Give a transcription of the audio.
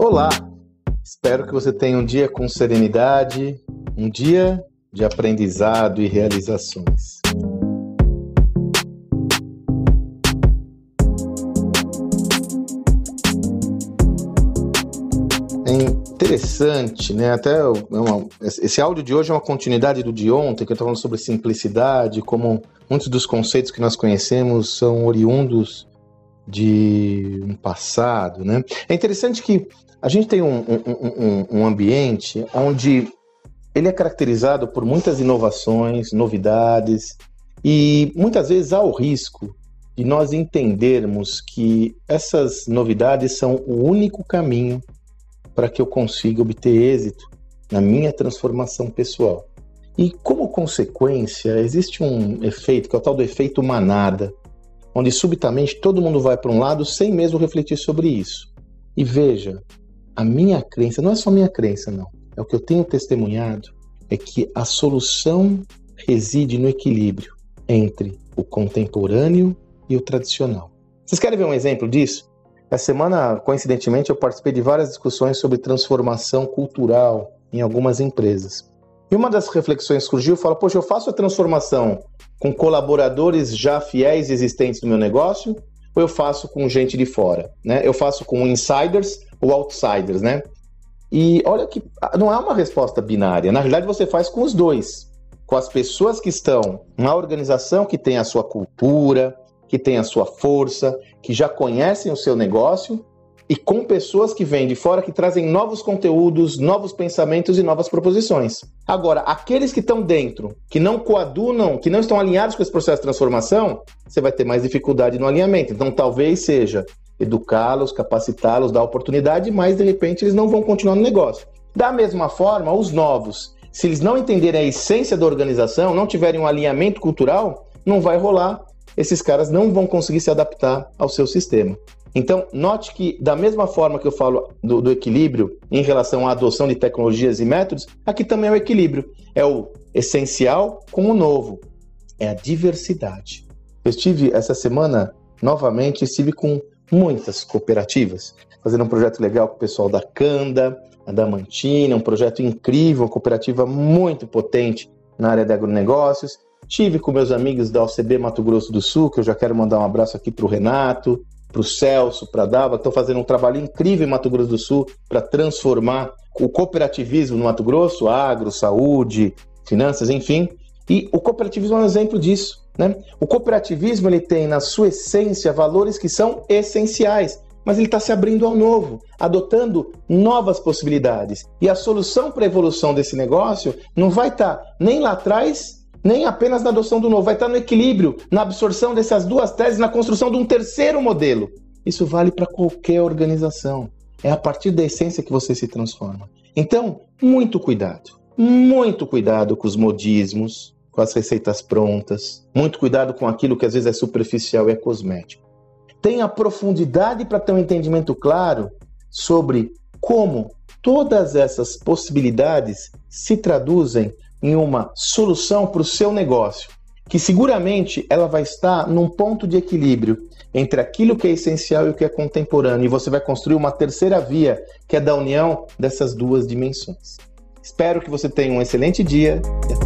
Olá! Espero que você tenha um dia com serenidade, um dia de aprendizado e realizações. É interessante, né? Até é uma, esse áudio de hoje é uma continuidade do de ontem, que eu estou falando sobre simplicidade, como muitos dos conceitos que nós conhecemos são oriundos de um passado, né? É interessante que a gente tem um, um, um, um ambiente onde ele é caracterizado por muitas inovações, novidades, e muitas vezes há o risco de nós entendermos que essas novidades são o único caminho para que eu consiga obter êxito na minha transformação pessoal. E como consequência, existe um efeito que é o tal do efeito manada, onde subitamente todo mundo vai para um lado sem mesmo refletir sobre isso. E veja, a minha crença, não é só minha crença, não, é o que eu tenho testemunhado, é que a solução reside no equilíbrio entre o contemporâneo e o tradicional. Vocês querem ver um exemplo disso? Essa semana, coincidentemente, eu participei de várias discussões sobre transformação cultural em algumas empresas. E uma das reflexões surgiu, fala, poxa, eu faço a transformação com colaboradores já fiéis existentes no meu negócio ou eu faço com gente de fora, né? Eu faço com insiders ou outsiders, né? E olha que não é uma resposta binária. Na realidade, você faz com os dois. Com as pessoas que estão na organização que tem a sua cultura, que tem a sua força, que já conhecem o seu negócio e com pessoas que vêm de fora que trazem novos conteúdos, novos pensamentos e novas proposições. Agora, aqueles que estão dentro, que não coadunam, que não estão alinhados com esse processo de transformação, você vai ter mais dificuldade no alinhamento. Então, talvez seja educá-los, capacitá-los, dar oportunidade, mas de repente eles não vão continuar no negócio. Da mesma forma, os novos, se eles não entenderem a essência da organização, não tiverem um alinhamento cultural, não vai rolar. Esses caras não vão conseguir se adaptar ao seu sistema. Então, note que, da mesma forma que eu falo do, do, equilíbrio em relação à adoção de tecnologias e métodos, aqui também é o equilíbrio. É o essencial com o novo. É a diversidade. Eu estive essa semana, novamente, estive com muitas cooperativas, fazendo um projeto legal com o pessoal da Canda, a da Mantina, um projeto incrível, uma cooperativa muito potente na área de agronegócios. Tive com meus amigos da OCB Mato Grosso do Sul, que eu já quero mandar um abraço aqui para o Renato, para o Celso, para a Dava, estão fazendo um trabalho incrível em Mato Grosso do Sul para transformar o cooperativismo no Mato Grosso, agro, saúde, finanças, enfim. E o cooperativismo é um exemplo disso. Né? O cooperativismo ele tem na sua essência valores que são essenciais, mas ele está se abrindo ao novo, adotando novas possibilidades. E a solução para a evolução desse negócio não vai estar tá nem lá atrás nem apenas na adoção do novo, vai estar no equilíbrio, na absorção dessas duas teses, na construção de um terceiro modelo. Isso vale para qualquer organização. É a partir da essência que você se transforma. Então, muito cuidado. Muito cuidado com os modismos, com as receitas prontas. Muito cuidado com aquilo que às vezes é superficial e é cosmético. Tenha profundidade para ter um entendimento claro sobre como todas essas possibilidades se traduzem em uma solução para o seu negócio, que seguramente ela vai estar num ponto de equilíbrio entre aquilo que é essencial e o que é contemporâneo, e você vai construir uma terceira via, que é da união dessas duas dimensões. Espero que você tenha um excelente dia e